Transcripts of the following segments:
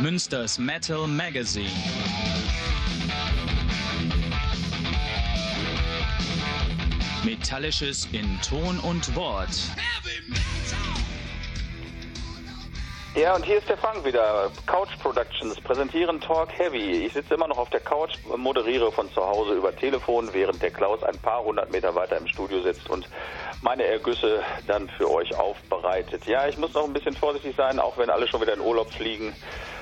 Münsters Metal Magazine. Metallisches in Ton und Wort. Ja, und hier ist der Frank wieder. Couch Productions präsentieren Talk Heavy. Ich sitze immer noch auf der Couch, moderiere von zu Hause über Telefon, während der Klaus ein paar hundert Meter weiter im Studio sitzt und meine Ergüsse dann für euch aufbereitet. Ja, ich muss noch ein bisschen vorsichtig sein, auch wenn alle schon wieder in Urlaub fliegen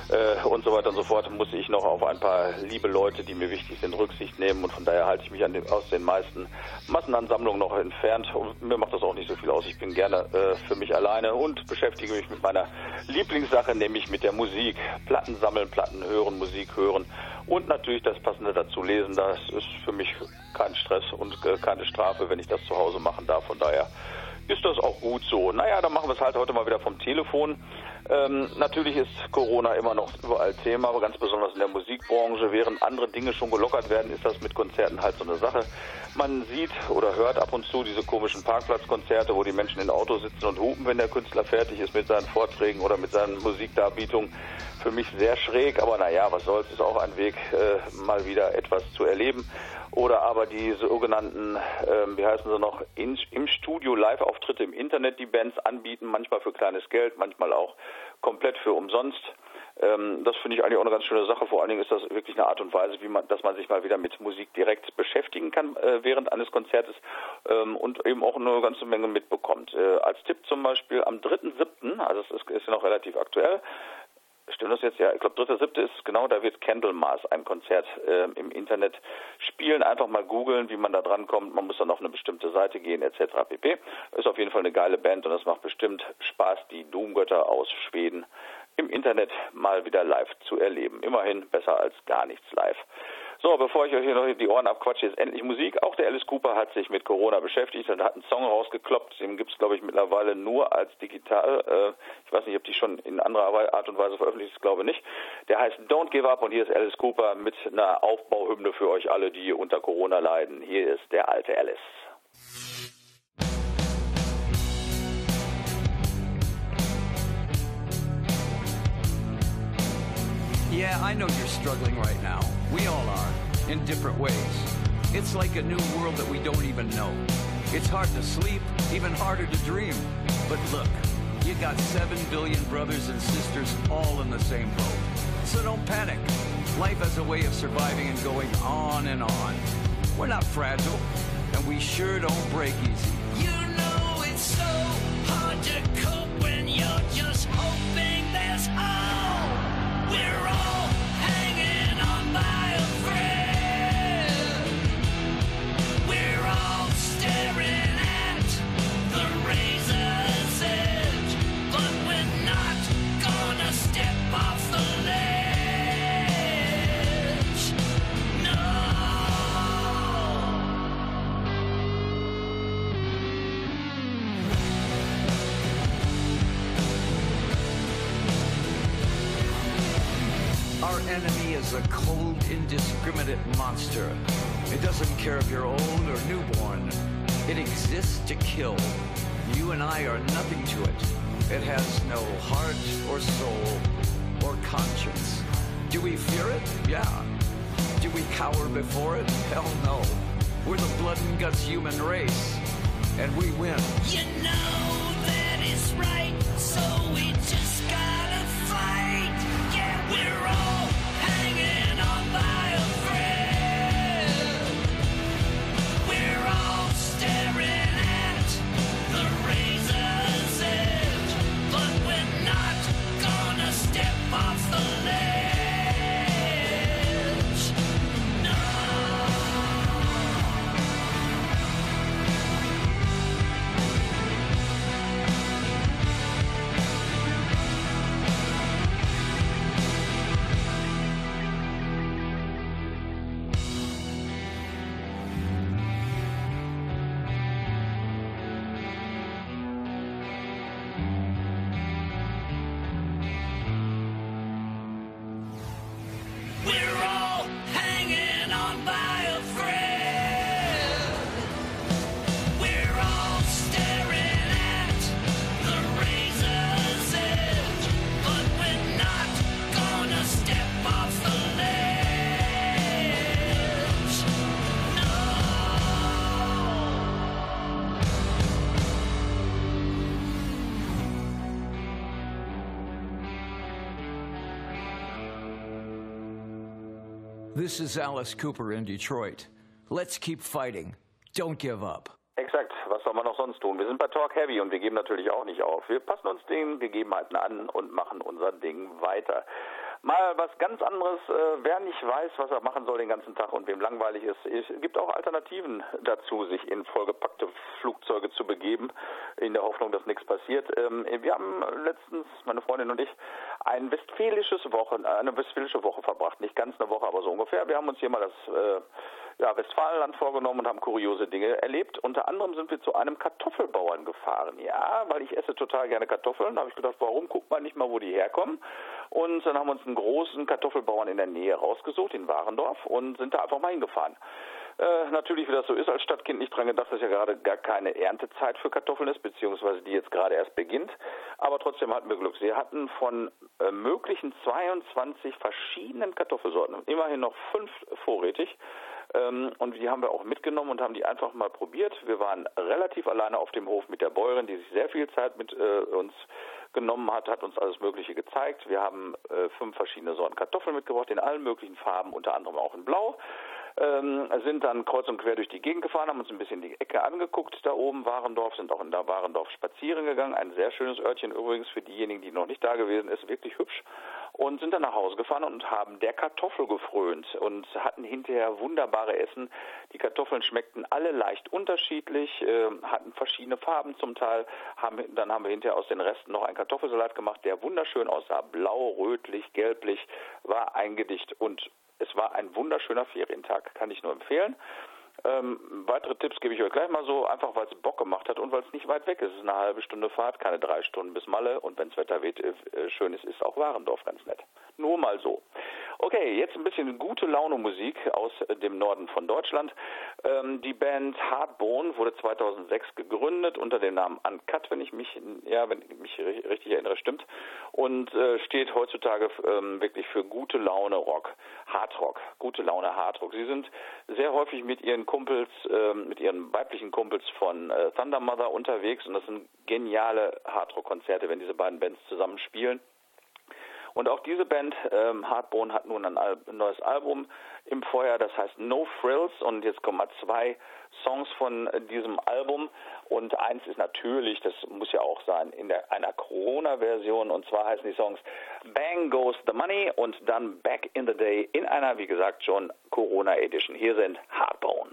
äh, und so weiter und so fort, muss ich noch auf ein paar liebe Leute, die mir wichtig sind, Rücksicht nehmen und von daher halte ich mich den, aus den meisten Massenansammlungen noch entfernt und mir macht das auch nicht so viel aus. Ich bin gerne äh, für mich alleine und beschäftige mich mit meiner Lieblingssache, nämlich mit der Musik. Platten sammeln, Platten hören, Musik hören und natürlich das Passende dazu lesen. Das ist für mich kein Stress und äh, keine Strafe, wenn ich das zu Hause machen darf. Von daher ist das auch gut so. Naja, dann machen wir es halt heute mal wieder vom Telefon. Ähm, natürlich ist Corona immer noch überall Thema, aber ganz besonders in der Musikbranche. Während andere Dinge schon gelockert werden, ist das mit Konzerten halt so eine Sache. Man sieht oder hört ab und zu diese komischen Parkplatzkonzerte, wo die Menschen in Autos sitzen und hupen, wenn der Künstler fertig ist mit seinen Vorträgen oder mit seinen Musikdarbietungen. Für mich sehr schräg, aber naja, was soll's, ist auch ein Weg, äh, mal wieder etwas zu erleben oder aber die sogenannten, ähm, wie heißen sie noch, in, im Studio Live-Auftritte im Internet, die Bands anbieten, manchmal für kleines Geld, manchmal auch komplett für umsonst. Ähm, das finde ich eigentlich auch eine ganz schöne Sache. Vor allen Dingen ist das wirklich eine Art und Weise, wie man, dass man sich mal wieder mit Musik direkt beschäftigen kann äh, während eines Konzertes ähm, und eben auch eine ganze Menge mitbekommt. Äh, als Tipp zum Beispiel am 3.7., also es ist, ist ja noch relativ aktuell, Stimmt das jetzt? Ja, ich glaube, dritter, siebte ist genau, da wird Candlemas ein Konzert äh, im Internet spielen. Einfach mal googeln, wie man da dran kommt. Man muss dann auf eine bestimmte Seite gehen, etc. pp. Ist auf jeden Fall eine geile Band und es macht bestimmt Spaß, die Doomgötter aus Schweden im Internet mal wieder live zu erleben. Immerhin besser als gar nichts live. So, bevor ich euch hier noch die Ohren abquatsche, jetzt endlich Musik. Auch der Alice Cooper hat sich mit Corona beschäftigt und hat einen Song rausgekloppt. Den gibt es, glaube ich, mittlerweile nur als digital. Äh, ich weiß nicht, ob die schon in anderer Art und Weise veröffentlicht ist, glaube nicht. Der heißt Don't Give Up und hier ist Alice Cooper mit einer Aufbauhymne für euch alle, die unter Corona leiden. Hier ist der alte Alice. Yeah, I know you're struggling right now. We all are, in different ways. It's like a new world that we don't even know. It's hard to sleep, even harder to dream. But look, you got seven billion brothers and sisters all in the same boat. So don't panic. Life has a way of surviving and going on and on. We're not fragile, and we sure don't break easy. Indiscriminate monster. It doesn't care if you're old or newborn. It exists to kill. You and I are nothing to it. It has no heart or soul or conscience. Do we fear it? Yeah. Do we cower before it? Hell no. We're the blood and guts human race. And we win. You know that is right, so we just gotta This is Alice Cooper in Detroit. Let's keep fighting. Don't give up. Exakt, was soll man noch sonst tun? Wir sind bei Talk Heavy und wir geben natürlich auch nicht auf. Wir passen uns den Gegebenheiten an und machen unser Ding weiter. Mal was ganz anderes, äh, wer nicht weiß, was er machen soll den ganzen Tag und wem langweilig ist, es gibt auch Alternativen dazu, sich in vollgepackte Flugzeuge zu begeben, in der Hoffnung, dass nichts passiert. Ähm, wir haben letztens, meine Freundin und ich, ein westfälisches Woche, eine westfälische Woche verbracht. Nicht ganz eine Woche, aber so ungefähr. Wir haben uns hier mal das äh, ja, Westfalenland vorgenommen und haben kuriose Dinge erlebt. Unter anderem sind wir zu einem Kartoffelbauern gefahren. Ja, weil ich esse total gerne Kartoffeln. Da habe ich gedacht, warum guckt man nicht mal, wo die herkommen? Und dann haben wir uns einen großen Kartoffelbauern in der Nähe rausgesucht, in Warendorf, und sind da einfach mal hingefahren. Äh, natürlich, wie das so ist, als Stadtkind nicht dran gedacht, dass ja gerade gar keine Erntezeit für Kartoffeln ist, beziehungsweise die jetzt gerade erst beginnt. Aber trotzdem hatten wir Glück. Sie hatten von äh, möglichen 22 verschiedenen Kartoffelsorten immerhin noch fünf vorrätig. Ähm, und die haben wir auch mitgenommen und haben die einfach mal probiert. Wir waren relativ alleine auf dem Hof mit der Bäuerin, die sich sehr viel Zeit mit äh, uns genommen hat, hat uns alles Mögliche gezeigt. Wir haben äh, fünf verschiedene Sorten Kartoffeln mitgebracht, in allen möglichen Farben, unter anderem auch in Blau. Ähm, sind dann kreuz und quer durch die Gegend gefahren, haben uns ein bisschen die Ecke angeguckt da oben, Warendorf, sind auch in da Warendorf spazieren gegangen. Ein sehr schönes Örtchen übrigens für diejenigen, die noch nicht da gewesen ist, wirklich hübsch. Und sind dann nach Hause gefahren und haben der Kartoffel gefrönt und hatten hinterher wunderbare Essen. Die Kartoffeln schmeckten alle leicht unterschiedlich, äh, hatten verschiedene Farben zum Teil. Dann haben wir hinterher aus den Resten noch einen Kartoffelsalat gemacht, der wunderschön aussah. Blau, rötlich, gelblich, war ein Gedicht und es war ein wunderschöner Ferientag, kann ich nur empfehlen. Ähm, weitere Tipps gebe ich euch gleich mal so, einfach weil es Bock gemacht hat und weil es nicht weit weg ist. Es ist eine halbe Stunde Fahrt, keine drei Stunden bis Malle und wenn das Wetter weht, äh, schön ist, ist auch Warendorf ganz nett. Nur mal so. Okay, jetzt ein bisschen gute Laune Musik aus dem Norden von Deutschland. Ähm, die Band Hardbone wurde 2006 gegründet unter dem Namen Uncut, wenn ich mich, ja, wenn ich mich richtig erinnere, stimmt. Und äh, steht heutzutage ähm, wirklich für gute Laune Rock, Hardrock, gute Laune Hardrock. Sie sind sehr häufig mit ihren Kumpels, äh, mit ihren weiblichen Kumpels von äh, Thunder Mother unterwegs und das sind geniale Hardrock-Konzerte, wenn diese beiden Bands zusammen spielen. Und auch diese Band, ähm, Hardbone, hat nun ein, Al ein, neues Album im Feuer, das heißt No Frills. Und jetzt kommen mal zwei Songs von diesem Album. Und eins ist natürlich, das muss ja auch sein, in der, einer Corona-Version. Und zwar heißen die Songs Bang Goes the Money und dann Back in the Day in einer, wie gesagt, schon Corona-Edition. Hier sind Hardbone.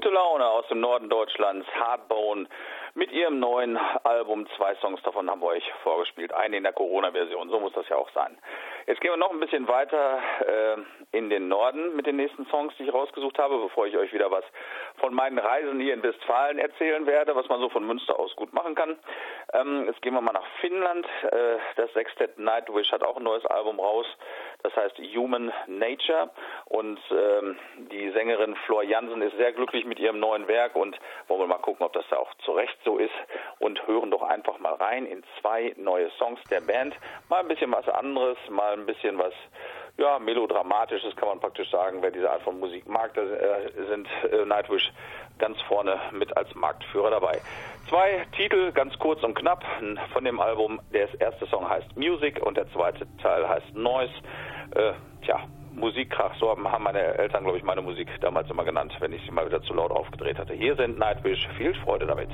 Gute Laune aus dem Norden Deutschlands, Hardbone, mit ihrem neuen Album. Zwei Songs davon haben wir euch vorgespielt. Eine in der Corona-Version, so muss das ja auch sein. Jetzt gehen wir noch ein bisschen weiter äh, in den Norden mit den nächsten Songs, die ich rausgesucht habe, bevor ich euch wieder was von meinen Reisen hier in Westfalen erzählen werde, was man so von Münster aus gut machen kann. Ähm, jetzt gehen wir mal nach Finnland. Äh, das Sextet Nightwish hat auch ein neues Album raus. Das heißt Human Nature. Und ähm, die Sängerin Flor Jansen ist sehr glücklich mit ihrem neuen Werk und wollen wir mal gucken, ob das da auch zu Recht so ist. Und hören doch einfach mal rein in zwei neue Songs der Band. Mal ein bisschen was anderes, mal ein bisschen was ja, melodramatisches kann man praktisch sagen. Wer diese Art von Musik mag, da äh, sind äh, Nightwish ganz vorne mit als Marktführer dabei. Zwei Titel, ganz kurz und knapp, von dem Album. Der erste Song heißt Music und der zweite Teil heißt Noise. Äh, tja, Musikkrach, so haben meine Eltern, glaube ich, meine Musik damals immer genannt, wenn ich sie mal wieder zu laut aufgedreht hatte. Hier sind Nightwish, viel Freude damit.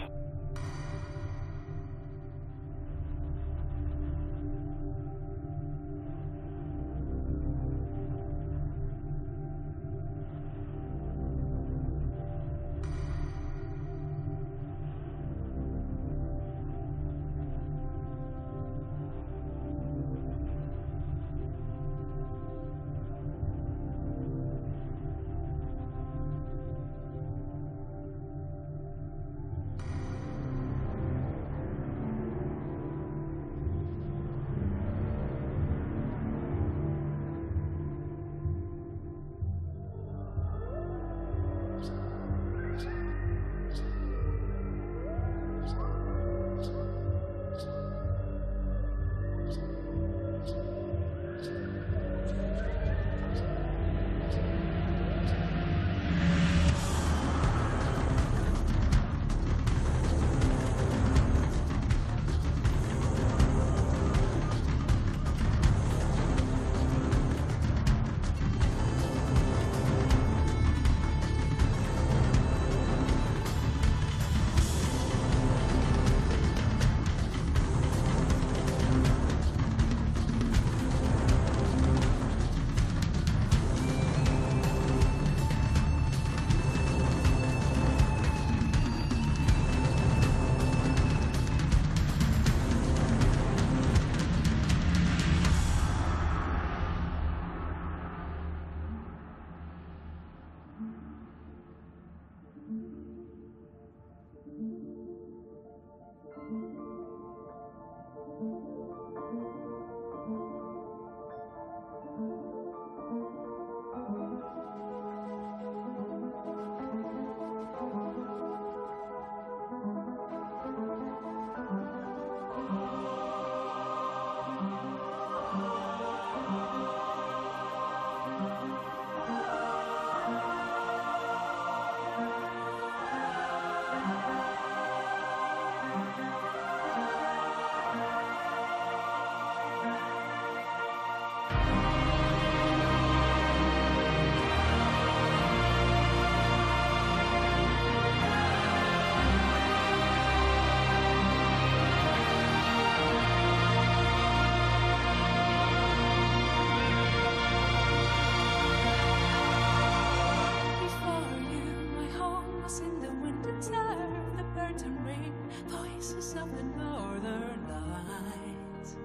return the curtain ring, voices of the northern lights.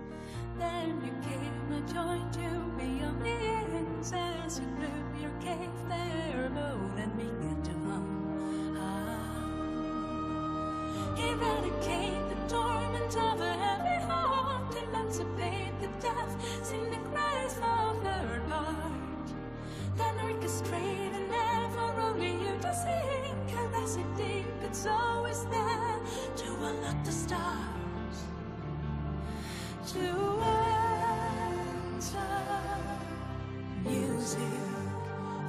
Then you came, and joined you beyond the ends as you blew your cave there moon and began to hum. Ah. Eradicate the torment of a heavy heart, emancipate the deaf, sing the cries of the heart. Then orchestrate and never only you to sing as you think it's always there to unlock the stars, to enter music,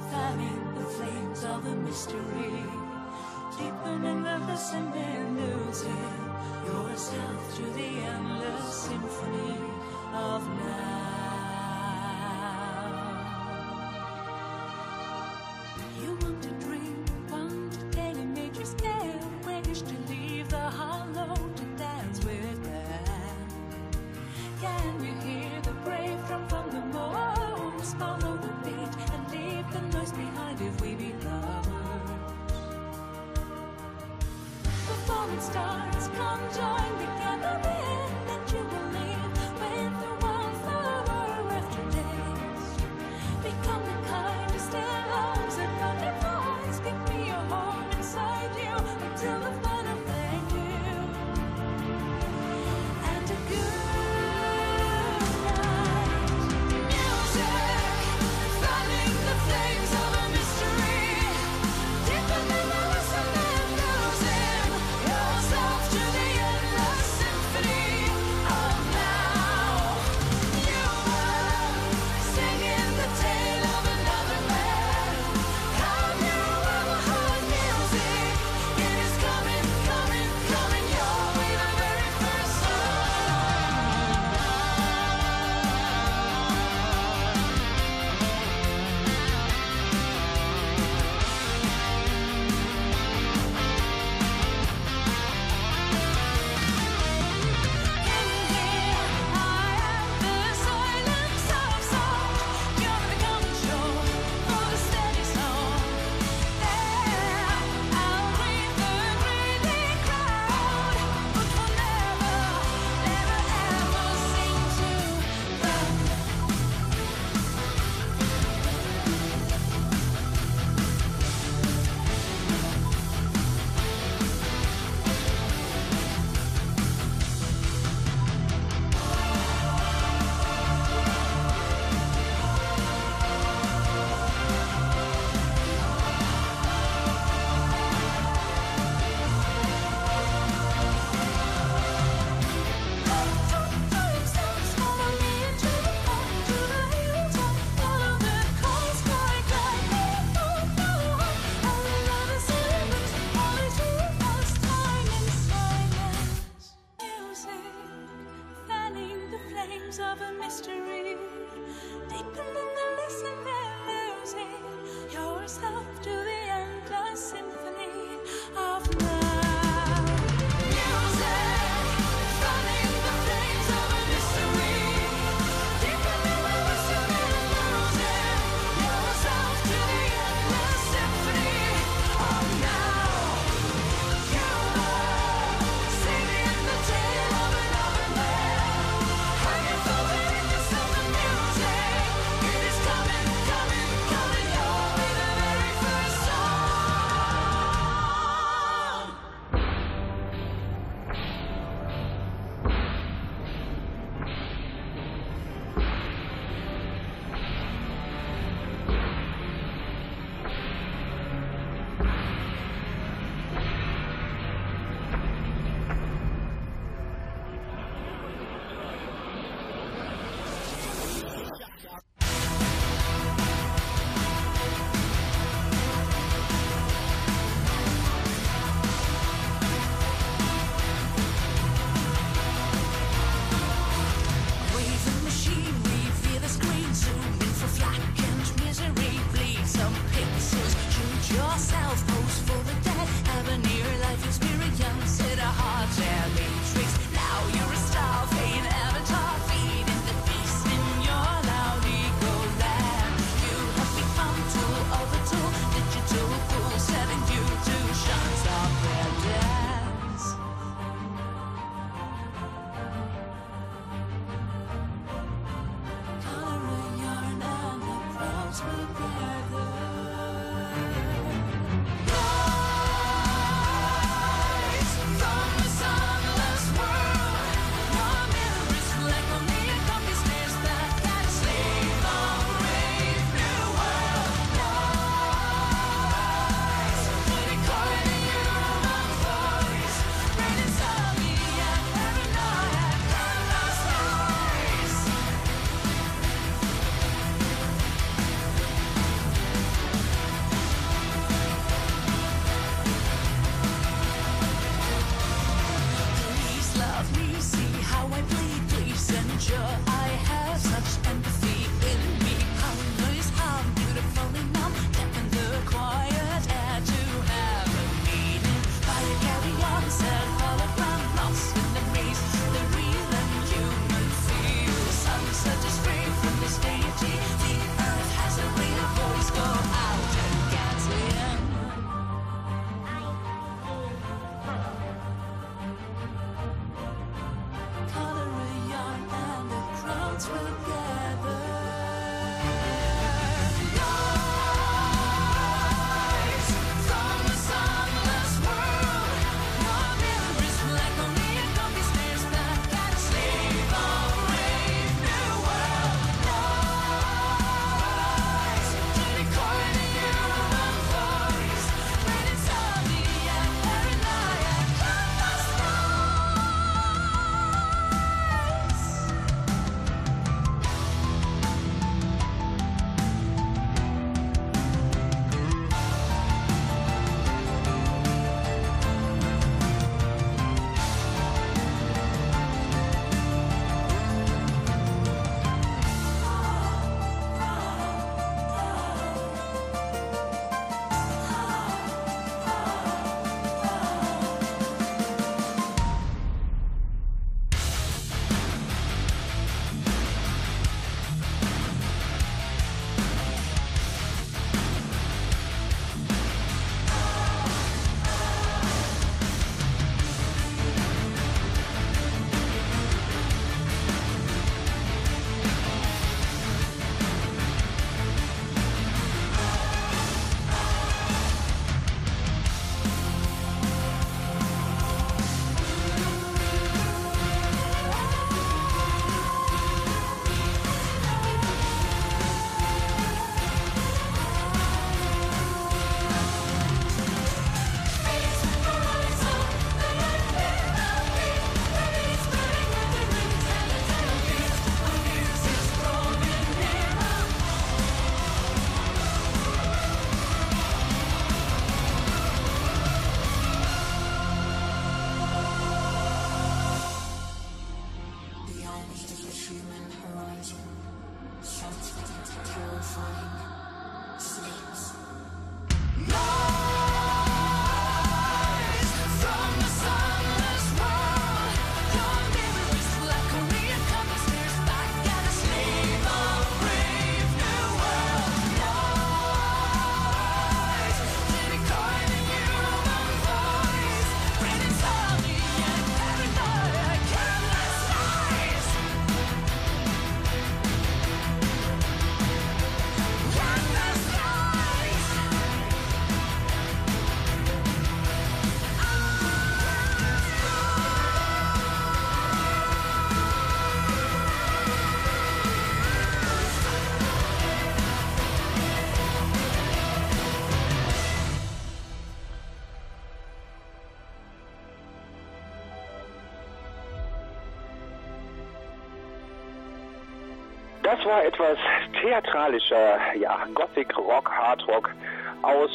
fanning the flames of the mystery, deepening the listening losing yourself to the endless symphony of now. You want to dream. Das war etwas theatralischer, ja, Gothic Rock, Hard Rock aus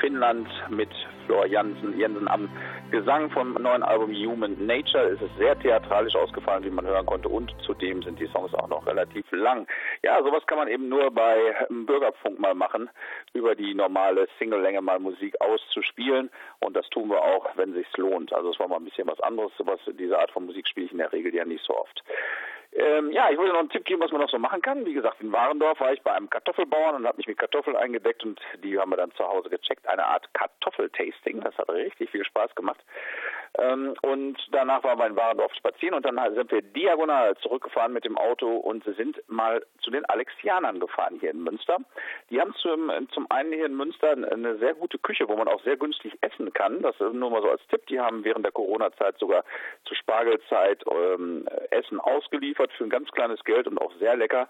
Finnland mit Flor Jansen, Jensen am Gesang vom neuen Album Human Nature. Es ist sehr theatralisch ausgefallen, wie man hören konnte, und zudem sind die Songs auch noch relativ lang. Ja, sowas kann man eben nur bei Bürgerfunk mal machen, über die normale Single-Länge mal Musik auszuspielen. Und das tun wir auch, wenn sich's lohnt. Also es war mal ein bisschen was anderes. Sowas, diese Art von Musik spiele ich in der Regel ja nicht so oft. Ähm, ja, ich wollte noch einen Tipp geben, was man noch so machen kann. Wie gesagt, in Warendorf war ich bei einem Kartoffelbauern und habe mich mit Kartoffeln eingedeckt und die haben wir dann zu Hause gecheckt. Eine Art Kartoffeltasting. Das hat richtig viel Spaß gemacht. Ähm, und danach waren wir in Warendorf spazieren und dann sind wir diagonal zurückgefahren mit dem Auto und sind mal zu den Alexianern gefahren hier in Münster. Die haben zum, zum einen hier in Münster eine sehr gute Küche, wo man auch sehr günstig essen kann. Das nur mal so als Tipp. Die haben während der Corona-Zeit sogar zur Spargelzeit ähm, Essen ausgeliefert für ein ganz kleines Geld und auch sehr lecker.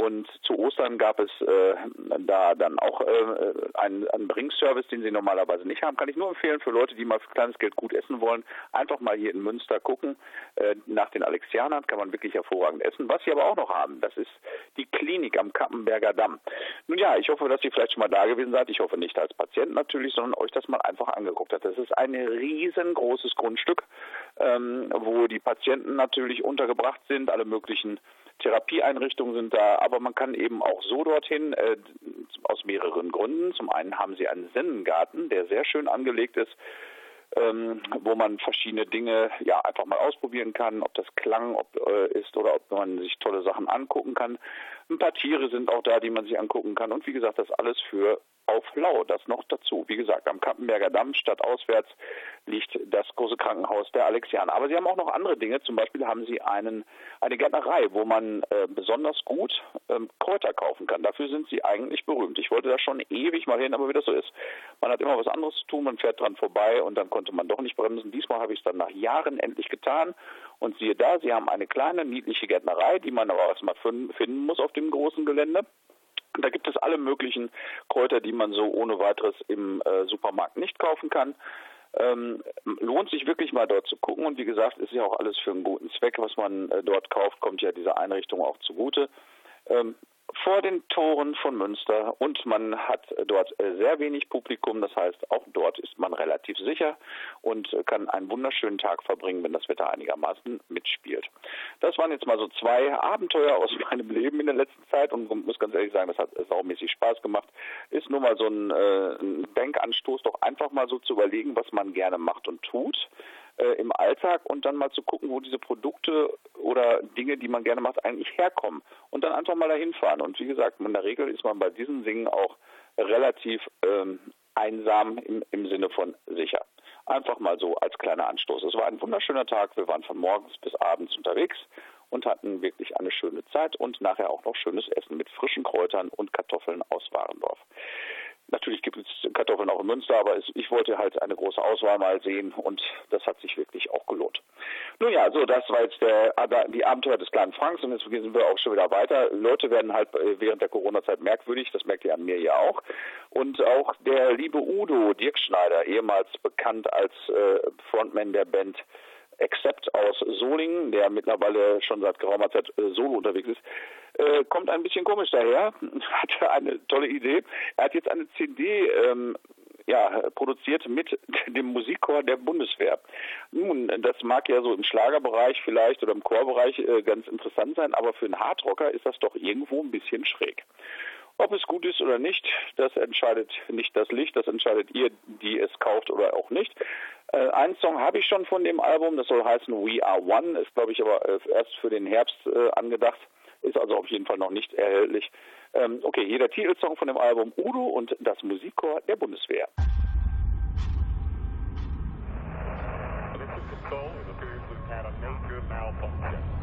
Und zu Ostern gab es äh, da dann auch äh, einen, einen Bringservice, den Sie normalerweise nicht haben. Kann ich nur empfehlen für Leute, die mal für kleines Geld gut essen wollen. Einfach mal hier in Münster gucken. Äh, nach den Alexianern kann man wirklich hervorragend essen. Was Sie aber auch noch haben, das ist die Klinik am Kappenberger Damm. Nun ja, ich hoffe, dass Sie vielleicht schon mal da gewesen seid. Ich hoffe nicht als Patient natürlich, sondern euch das mal einfach angeguckt habt. Das ist ein riesengroßes Grundstück, ähm, wo die Patienten natürlich untergebracht sind, alle möglichen Therapieeinrichtungen sind da, aber man kann eben auch so dorthin, äh, aus mehreren Gründen. Zum einen haben sie einen Sennengarten, der sehr schön angelegt ist, ähm, wo man verschiedene Dinge ja einfach mal ausprobieren kann, ob das Klang ob, äh, ist oder ob man sich tolle Sachen angucken kann. Ein paar Tiere sind auch da, die man sich angucken kann. Und wie gesagt, das alles für auf Lau, das noch dazu. Wie gesagt, am Kappenberger Damm stadtauswärts liegt das große Krankenhaus der Alexianer. Aber sie haben auch noch andere Dinge. Zum Beispiel haben sie einen, eine Gärtnerei, wo man äh, besonders gut ähm, Kräuter kaufen kann. Dafür sind sie eigentlich berühmt. Ich wollte da schon ewig mal hin, aber wie das so ist. Man hat immer was anderes zu tun, man fährt dran vorbei und dann konnte man doch nicht bremsen. Diesmal habe ich es dann nach Jahren endlich getan. Und siehe da, sie haben eine kleine, niedliche Gärtnerei, die man aber erstmal finden muss auf dem großen Gelände. Da gibt es alle möglichen Kräuter, die man so ohne weiteres im äh, Supermarkt nicht kaufen kann. Ähm, lohnt sich wirklich mal dort zu gucken und wie gesagt, ist ja auch alles für einen guten Zweck, was man äh, dort kauft, kommt ja dieser Einrichtung auch zugute. Ähm, vor den Toren von Münster und man hat dort äh, sehr wenig Publikum, das heißt auch dort ist man relativ sicher und kann einen wunderschönen Tag verbringen, wenn das Wetter einigermaßen mitspielt. Das waren jetzt mal so zwei Abenteuer aus meinem Leben in der letzten Zeit und muss ganz ehrlich sagen, das hat saumäßig Spaß gemacht. Ist nur mal so ein, äh, ein Denkanstoß, doch einfach mal so zu überlegen, was man gerne macht und tut äh, im Alltag und dann mal zu gucken, wo diese Produkte oder Dinge, die man gerne macht, eigentlich herkommen. Und dann einfach mal dahin fahren. Und wie gesagt, in der Regel ist man bei diesen Dingen auch relativ ähm, einsam im, im Sinne von sicher. Einfach mal so als kleiner Anstoß. Es war ein wunderschöner Tag. Wir waren von morgens bis abends unterwegs und hatten wirklich eine schöne Zeit und nachher auch noch schönes Essen mit frischen Kräutern und Kartoffeln aus Warendorf. Natürlich gibt es Kartoffeln auch in Münster, aber ich wollte halt eine große Auswahl mal sehen und das hat sich wirklich auch gelohnt. Nun ja, so, das war jetzt der, die Abenteuer des kleinen Franks und jetzt sind wir auch schon wieder weiter. Leute werden halt äh, während der Corona-Zeit merkwürdig, das merkt ihr an mir ja auch. Und auch der liebe Udo Dirk Schneider, ehemals bekannt als äh, Frontman der Band Accept aus Solingen, der mittlerweile schon seit geraumer Zeit äh, solo unterwegs ist, äh, kommt ein bisschen komisch daher, hatte eine tolle Idee. Er hat jetzt eine CD ähm, ja, produziert mit dem Musikchor der Bundeswehr. Nun, das mag ja so im Schlagerbereich vielleicht oder im Chorbereich äh, ganz interessant sein, aber für einen Hardrocker ist das doch irgendwo ein bisschen schräg. Ob es gut ist oder nicht, das entscheidet nicht das Licht, das entscheidet ihr, die es kauft oder auch nicht. Äh, einen Song habe ich schon von dem Album, das soll heißen We Are One, ist glaube ich aber äh, erst für den Herbst äh, angedacht, ist also auf jeden Fall noch nicht erhältlich. Ähm, okay, hier der Titelsong von dem Album Udo und das Musikchor der Bundeswehr. This is Control. It appears we've had a major malfunction.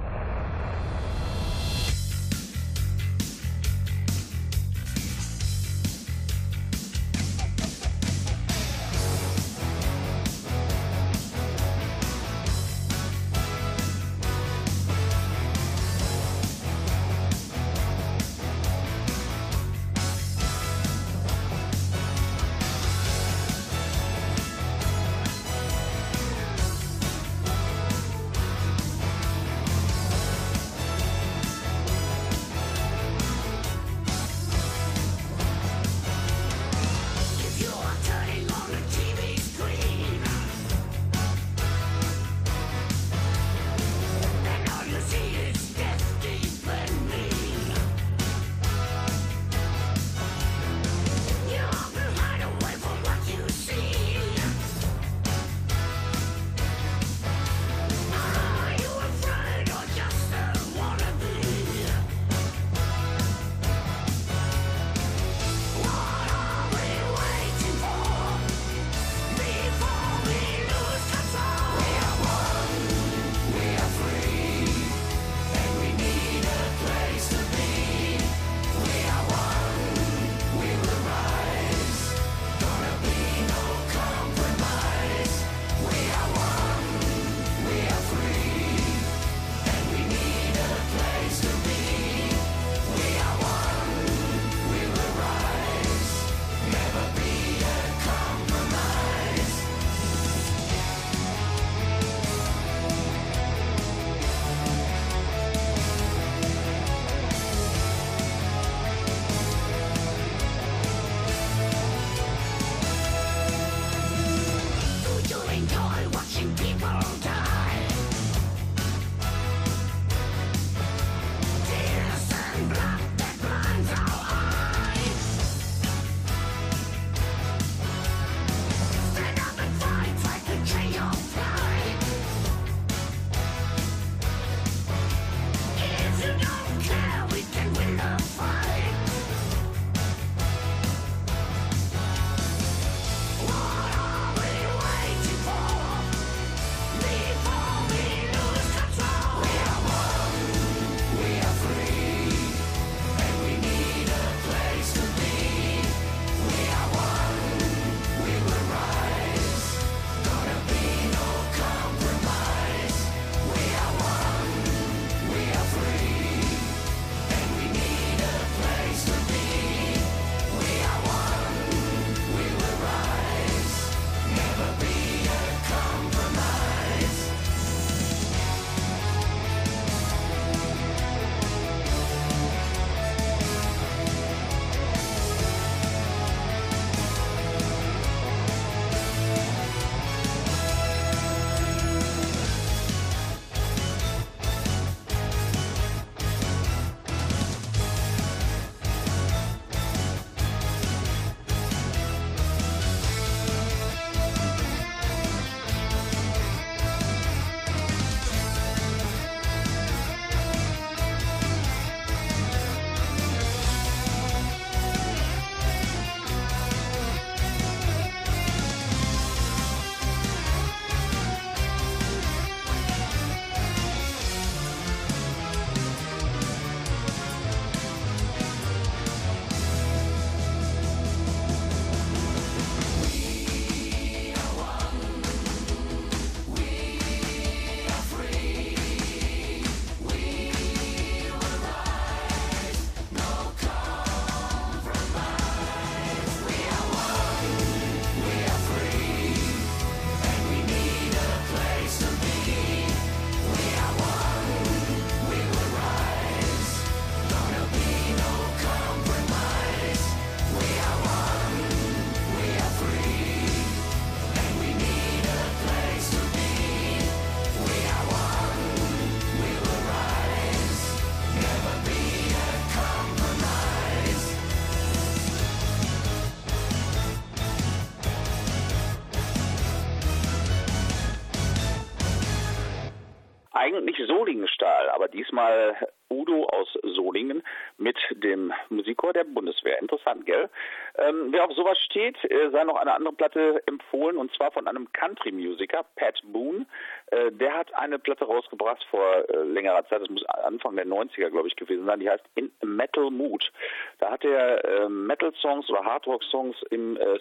Diesmal Udo aus Solingen mit dem Musikchor der Bundeswehr. Interessant, gell? Ähm, wer auf sowas steht, äh, sei noch eine andere Platte empfohlen und zwar von einem Country-Musiker, Pat Boone. Äh, der hat eine Platte rausgebracht vor äh, längerer Zeit, das muss Anfang der 90er, glaube ich, gewesen sein, die heißt In Metal Mood. Da hat er äh, Metal-Songs oder Hardrock-Songs im äh,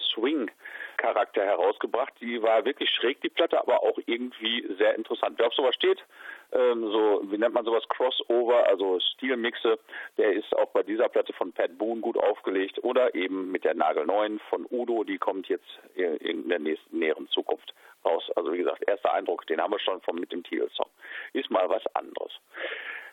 Swing-Charakter herausgebracht. Die war wirklich schräg, die Platte, aber auch irgendwie sehr interessant. Wer auf sowas steht, ähm, so, wie nennt man sowas, Crossover, also Stilmixe, der ist auch bei dieser Platte von Pat Boone gut aufgelegt oder eben mit der nagelneuen von Udo, die kommt jetzt in der nächsten näheren Zukunft raus. Also wie gesagt, erster Eindruck, den haben wir schon von mit dem Titelsong. Ist mal was anderes.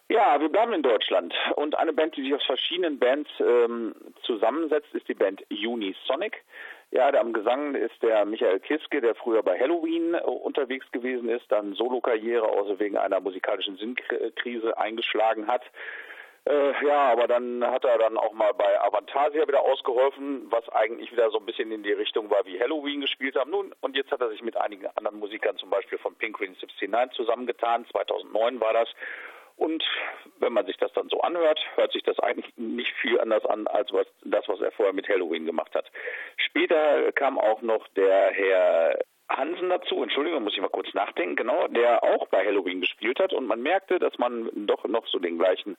Ja, wir bleiben in Deutschland und eine Band, die sich aus verschiedenen Bands ähm, zusammensetzt, ist die Band Unisonic. Ja, am Gesang ist der Michael Kiske, der früher bei Halloween äh, unterwegs gewesen ist, dann Solokarriere außer wegen einer musikalischen Sinnkrise eingeschlagen hat. Äh, ja, aber dann hat er dann auch mal bei Avantasia wieder ausgeholfen, was eigentlich wieder so ein bisschen in die Richtung war, wie Halloween gespielt haben. Nun, und jetzt hat er sich mit einigen anderen Musikern, zum Beispiel von Pink Green 69 zusammengetan. 2009 war das. Und wenn man sich das dann so anhört, hört sich das eigentlich nicht viel anders an, als was, das, was er vorher mit Halloween gemacht hat. Später kam auch noch der Herr Hansen dazu, Entschuldigung, muss ich mal kurz nachdenken, genau, der auch bei Halloween gespielt hat. Und man merkte, dass man doch noch so den gleichen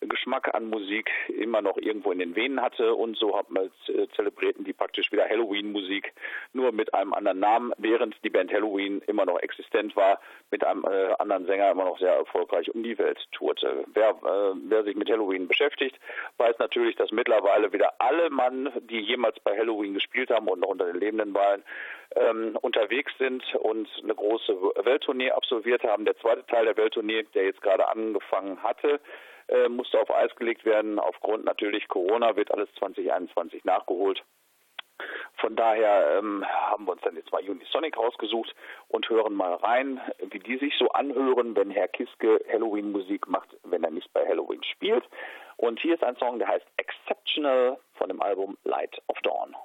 Geschmack an Musik immer noch irgendwo in den Venen hatte und so hat man, äh, zelebrierten die praktisch wieder Halloween-Musik, nur mit einem anderen Namen, während die Band Halloween immer noch existent war, mit einem äh, anderen Sänger immer noch sehr erfolgreich um die Welt tourte. Wer, äh, wer sich mit Halloween beschäftigt, weiß natürlich, dass mittlerweile wieder alle Mann, die jemals bei Halloween gespielt haben und noch unter den Lebenden waren, ähm, unterwegs sind und eine große Welttournee absolviert haben. Der zweite Teil der Welttournee, der jetzt gerade angefangen hatte, äh, musste auf Eis gelegt werden. Aufgrund natürlich Corona wird alles 2021 nachgeholt. Von daher ähm, haben wir uns dann jetzt mal Unisonic rausgesucht und hören mal rein, wie die sich so anhören, wenn Herr Kiske Halloween-Musik macht, wenn er nicht bei Halloween spielt. Und hier ist ein Song, der heißt Exceptional von dem Album Light of Dawn.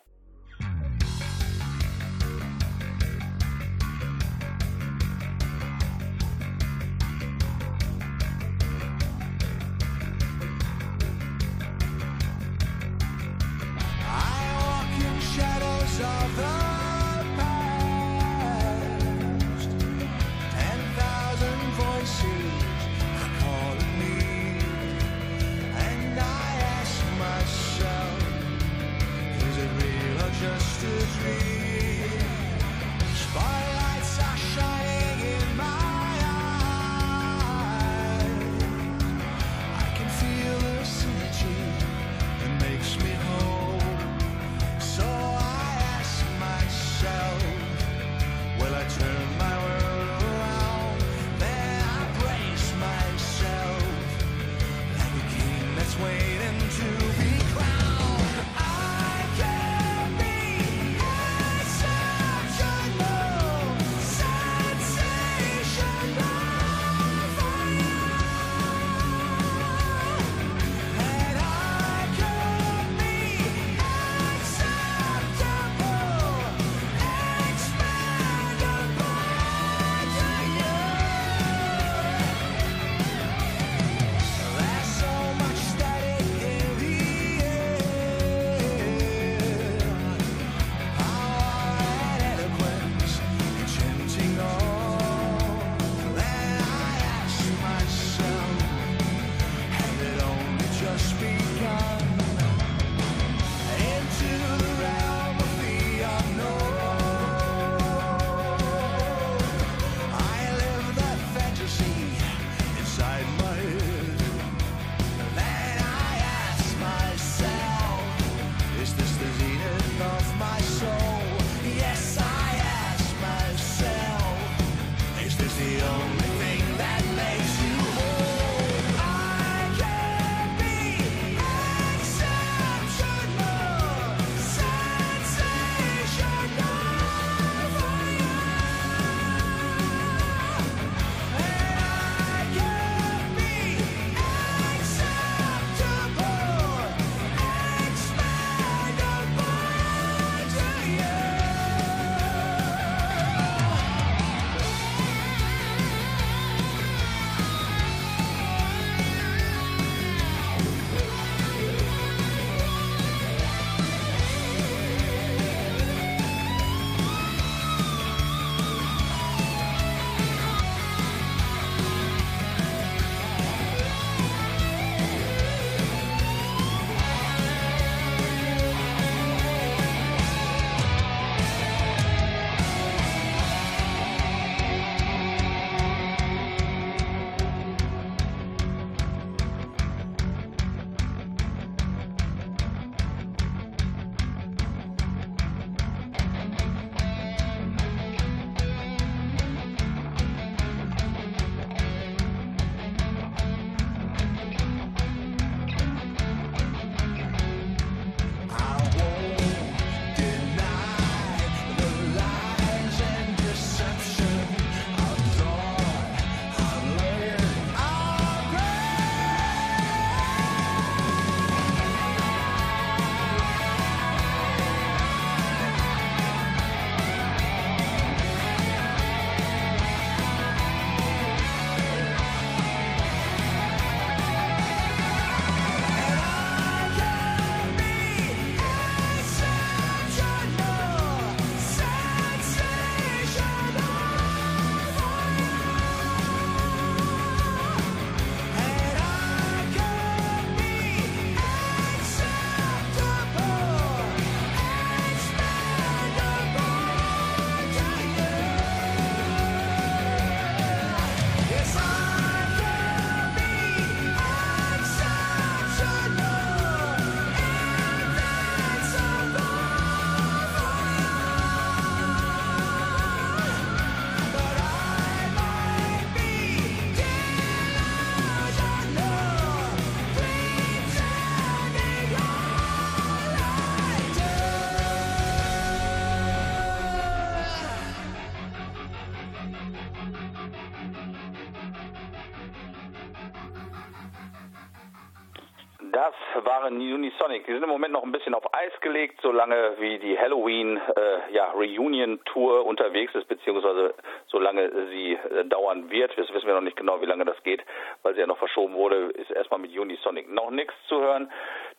Waren Unisonic. Die sind im Moment noch ein bisschen auf Eis gelegt, solange wie die Halloween äh, ja, Reunion Tour unterwegs ist, beziehungsweise solange sie äh, dauern wird. Das wissen wir noch nicht genau, wie lange das geht, weil sie ja noch verschoben wurde, ist erstmal mit Unisonic noch nichts zu hören.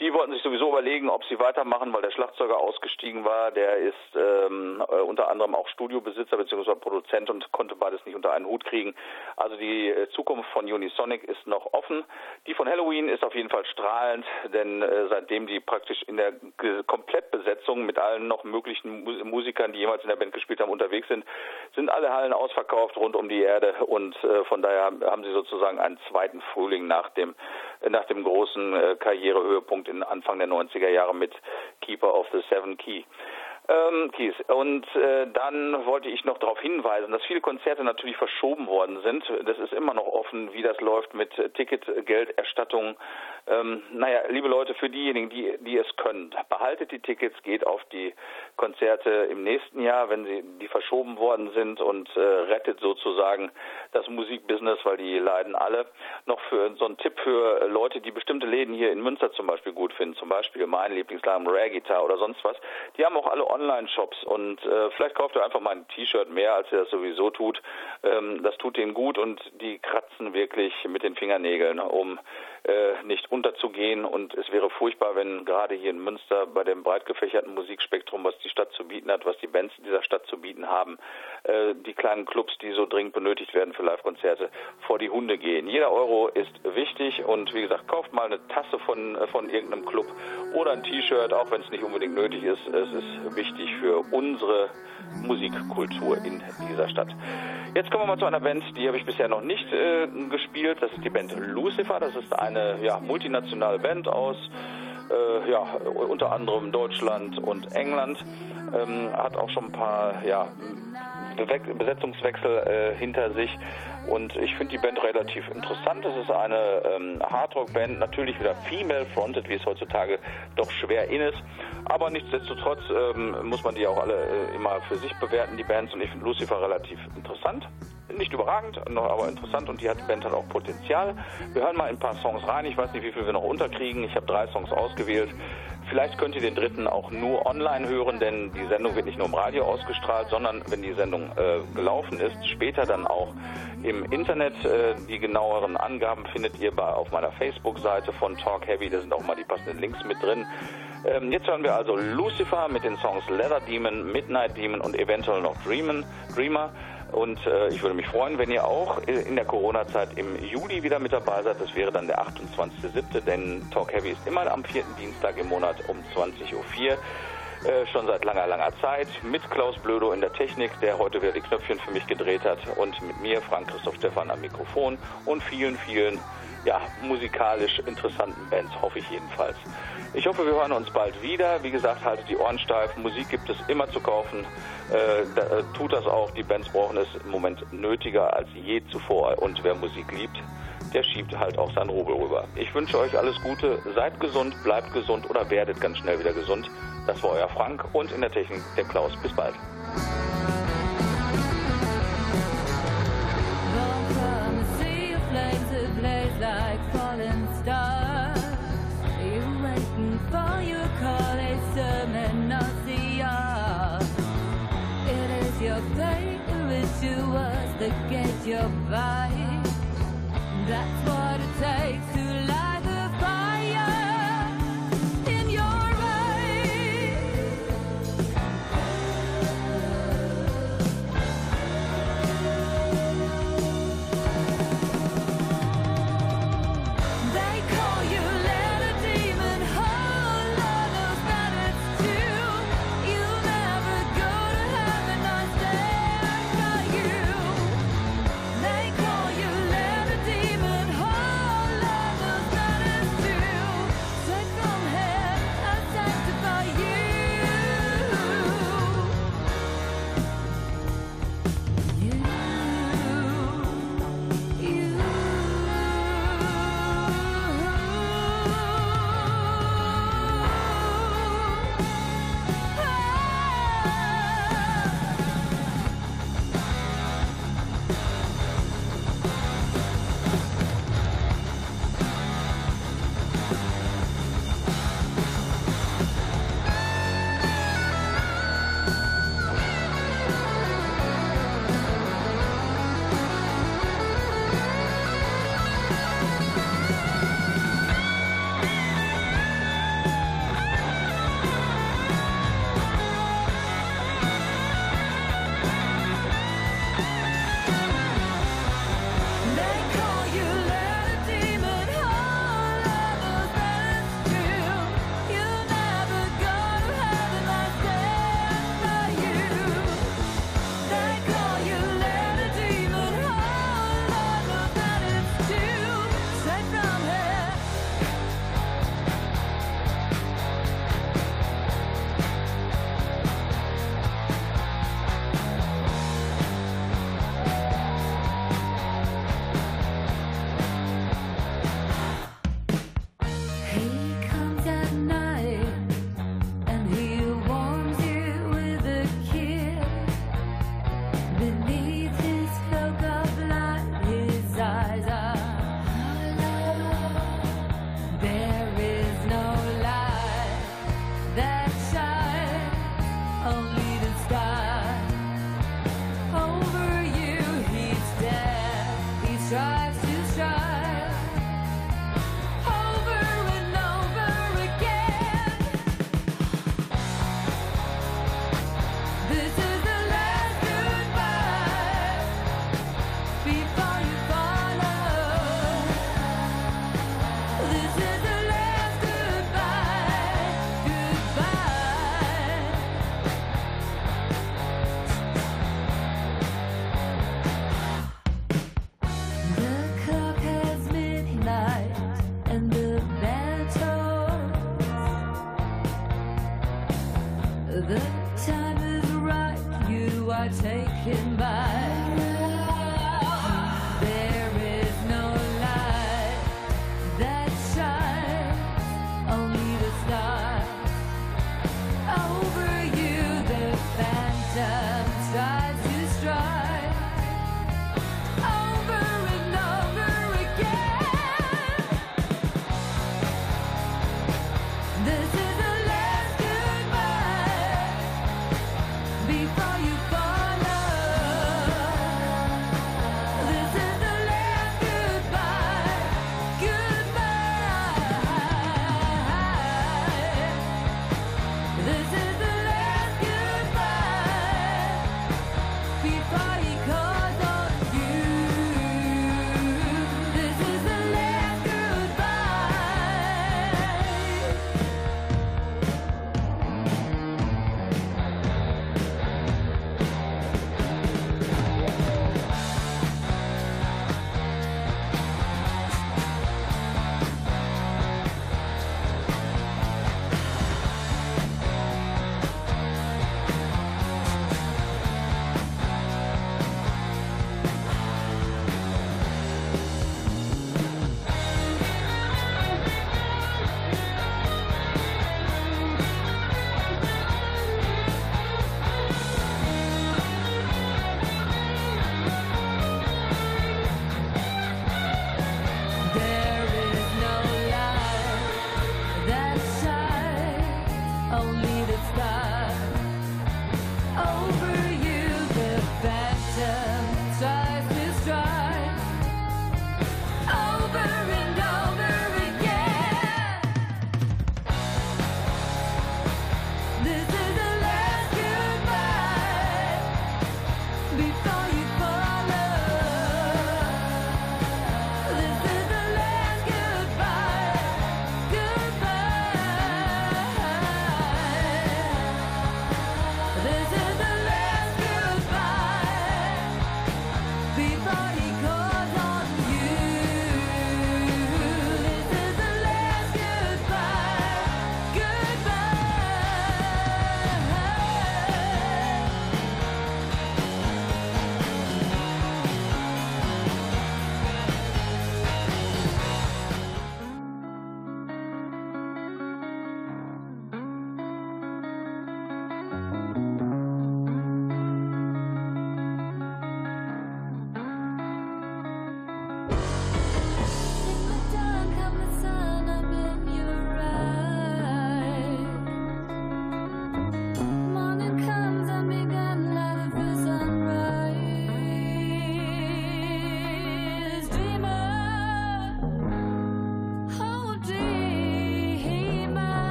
Die wollten sich sowieso überlegen, ob sie weitermachen, weil der Schlagzeuger ausgestiegen war. Der ist ähm, äh, unter anderem auch Studiobesitzer bzw. Produzent und konnte beides nicht unter einen Hut kriegen. Also die äh, Zukunft von Unisonic ist noch offen. Die von Halloween ist auf jeden Fall strahlend, denn äh, seitdem die praktisch in der Komplettbesetzung mit allen noch möglichen Mu- Musikern, die jemals in der Band gespielt haben, unterwegs sind, sind alle Hallen ausverkauft rund um die Erde und äh, von daher haben sie sozusagen einen zweiten Frühling nach dem nach dem großen äh, Karrierehöhepunkt in Anfang der 90er Jahre mit Keeper of the Seven Key. Ähm, Keys. Und äh, dann wollte ich noch darauf hinweisen, dass viele Konzerte natürlich verschoben worden sind. Das ist immer noch offen, wie das läuft mit äh, Ticketgelderstattung. Ähm, naja, liebe Leute, für diejenigen, die, die es können, behaltet die Tickets, geht auf die Konzerte im nächsten Jahr, wenn sie die verschoben worden sind und äh, rettet sozusagen das Musikbusiness, weil die leiden alle. Noch für so einen Tipp für äh, Leute, die bestimmte Läden hier in Münster zum Beispiel gut finden, zum Beispiel mein Lieblingsladen Rare Guitar oder sonst was, die haben auch alle Online-Shops und äh, vielleicht kauft ihr einfach mal ein T-Shirt mehr, als ihr das sowieso tut. Ähm, das tut denen gut und die kratzen wirklich mit den Fingernägeln, um äh, nicht unterzugehen und es wäre furchtbar, wenn gerade hier in Münster bei dem breit gefächerten Musikspektrum, was die Stadt zu bieten hat, was die Bands dieser Stadt zu bieten haben, äh, die kleinen Clubs, die so dringend benötigt werden für Live-Konzerte, vor die Hunde gehen. Jeder Euro ist wichtig und wie gesagt, kauft mal eine Tasse von, äh, von irgendeinem Club oder ein T-Shirt, auch wenn es nicht unbedingt nötig ist. Es ist wichtig für unsere Musikkultur in dieser Stadt. Jetzt kommen wir mal zu einer Band, die habe ich bisher noch nicht äh, gespielt. Das ist die Band Lucifer. Das ist eine ja, multinationale Band aus äh, ja, unter anderem Deutschland und England. Ähm, hat auch schon ein paar ja, Besetzungswechsel äh, hinter sich. Und ich finde die Band relativ interessant. Es ist eine ähm, Hardrock-Band, natürlich wieder female-fronted, wie es heutzutage doch schwer in ist. Aber nichtsdestotrotz ähm, muss man die auch alle äh, immer für sich bewerten, die Bands. Und ich finde Lucifer relativ interessant. Nicht überragend, noch aber interessant und die hat die Band hat auch Potenzial. Wir hören mal ein paar Songs rein. Ich weiß nicht, wie viel wir noch unterkriegen. Ich habe drei Songs ausgewählt. Vielleicht könnt ihr den dritten auch nur online hören, denn die Sendung wird nicht nur im Radio ausgestrahlt, sondern wenn die Sendung äh, gelaufen ist, später dann auch im Internet. Äh, die genaueren Angaben findet ihr bei, auf meiner Facebook-Seite von Talk Heavy. Da sind auch mal die passenden Links mit drin. Ähm, jetzt hören wir also Lucifer mit den Songs Leather Demon, Midnight Demon und eventuell noch Dreamen, Dreamer. Und äh, ich würde mich freuen, wenn ihr auch äh, in der Corona-Zeit im Juli wieder mit dabei seid. Das wäre dann der 28.07., denn Talk Heavy ist immer am vierten Dienstag im Monat um 20.04 Uhr. Äh, schon seit langer, langer Zeit mit Klaus Blödo in der Technik, der heute wieder die Knöpfchen für mich gedreht hat und mit mir, Frank Christoph Stefan am Mikrofon und vielen, vielen ja, musikalisch interessanten Bands, hoffe ich jedenfalls. Ich hoffe, wir hören uns bald wieder. Wie gesagt, haltet die Ohren steif. Musik gibt es immer zu kaufen. Äh, da, äh, tut das auch. Die Bands brauchen es im Moment nötiger als je zuvor. Und wer Musik liebt, der schiebt halt auch seinen Rubel rüber. Ich wünsche euch alles Gute. Seid gesund, bleibt gesund oder werdet ganz schnell wieder gesund. Das war euer Frank und in der Technik der Klaus. Bis bald. That get your bite. That's what it takes